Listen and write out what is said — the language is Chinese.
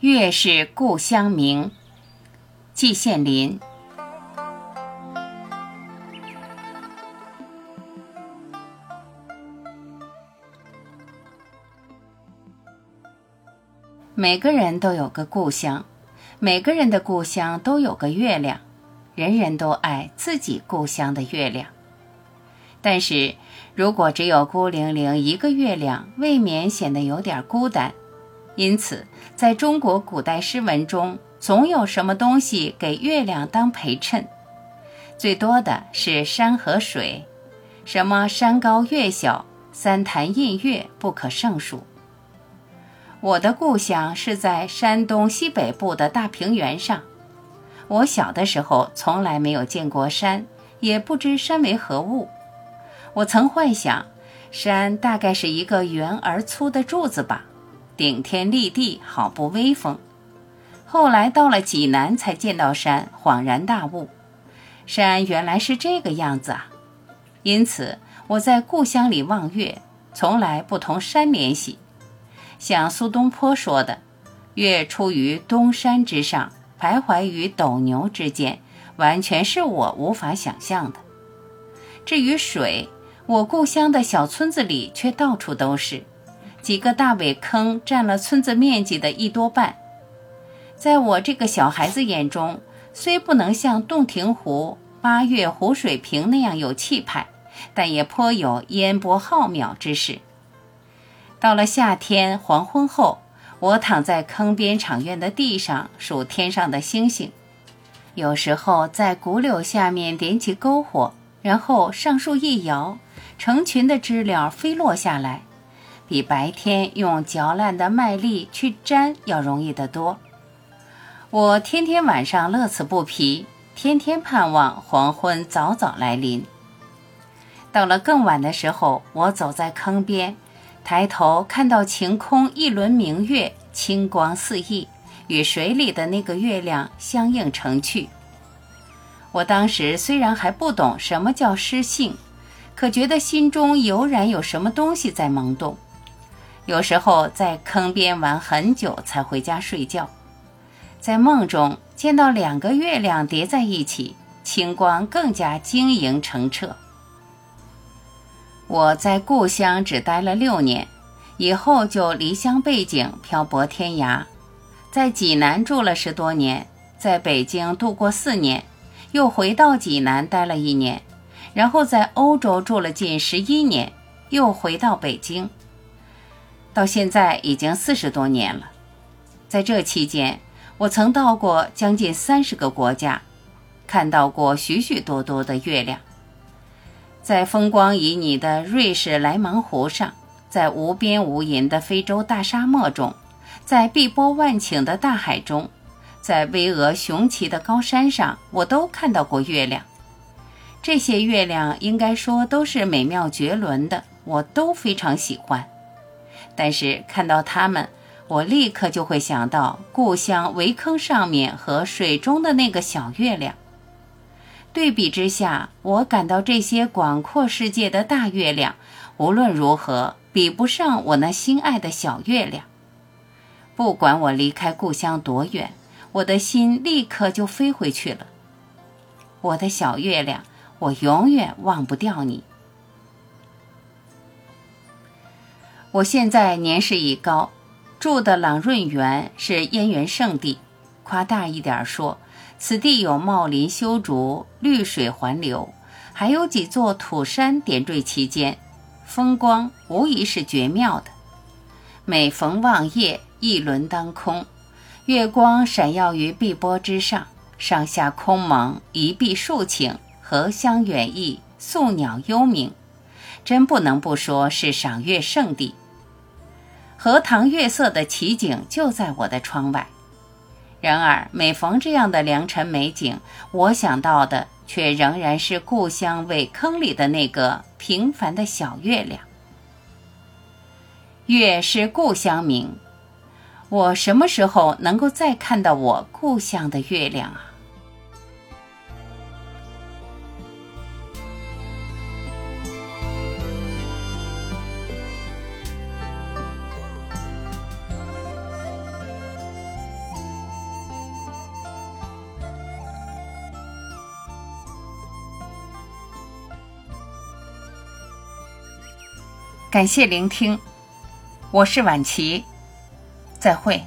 月是故乡明，季羡林。每个人都有个故乡，每个人的故乡都有个月亮，人人都爱自己故乡的月亮。但是如果只有孤零零一个月亮，未免显得有点孤单。因此，在中国古代诗文中，总有什么东西给月亮当陪衬。最多的是山和水，什么山高月小，三潭印月不可胜数。我的故乡是在山东西北部的大平原上。我小的时候从来没有见过山，也不知山为何物。我曾幻想，山大概是一个圆而粗的柱子吧。顶天立地，好不威风。后来到了济南，才见到山，恍然大悟，山原来是这个样子啊！因此，我在故乡里望月，从来不同山联系。像苏东坡说的：“月出于东山之上，徘徊于斗牛之间”，完全是我无法想象的。至于水，我故乡的小村子里却到处都是。几个大苇坑占了村子面积的一多半，在我这个小孩子眼中，虽不能像洞庭湖、八月湖水平那样有气派，但也颇有烟波浩渺之势。到了夏天黄昏后，我躺在坑边场院的地上数天上的星星，有时候在古柳下面点起篝火，然后上树一摇，成群的知了飞落下来。比白天用嚼烂的麦粒去粘要容易得多。我天天晚上乐此不疲，天天盼望黄昏早早来临。到了更晚的时候，我走在坑边，抬头看到晴空一轮明月，清光四溢，与水里的那个月亮相映成趣。我当时虽然还不懂什么叫诗性，可觉得心中油然有什么东西在萌动。有时候在坑边玩很久才回家睡觉，在梦中见到两个月亮叠在一起，清光更加晶莹澄澈。我在故乡只待了六年，以后就离乡背井，漂泊天涯，在济南住了十多年，在北京度过四年，又回到济南待了一年，然后在欧洲住了近十一年，又回到北京。到现在已经四十多年了，在这期间，我曾到过将近三十个国家，看到过许许多多的月亮。在风光旖旎的瑞士莱芒湖上，在无边无垠的非洲大沙漠中，在碧波万顷的大海中，在巍峨雄奇的高山上，我都看到过月亮。这些月亮应该说都是美妙绝伦的，我都非常喜欢。但是看到它们，我立刻就会想到故乡围坑上面和水中的那个小月亮。对比之下，我感到这些广阔世界的大月亮，无论如何比不上我那心爱的小月亮。不管我离开故乡多远，我的心立刻就飞回去了。我的小月亮，我永远忘不掉你。我现在年事已高，住的朗润园是燕园圣地。夸大一点说，此地有茂林修竹，绿水环流，还有几座土山点缀其间，风光无疑是绝妙的。每逢望夜，一轮当空，月光闪耀于碧波之上，上下空蒙，一碧数顷，荷香远溢，宿鸟幽鸣。真不能不说是赏月圣地，荷塘月色的奇景就在我的窗外。然而每逢这样的良辰美景，我想到的却仍然是故乡苇坑里的那个平凡的小月亮。月是故乡明，我什么时候能够再看到我故乡的月亮啊？感谢聆听，我是晚琪，再会。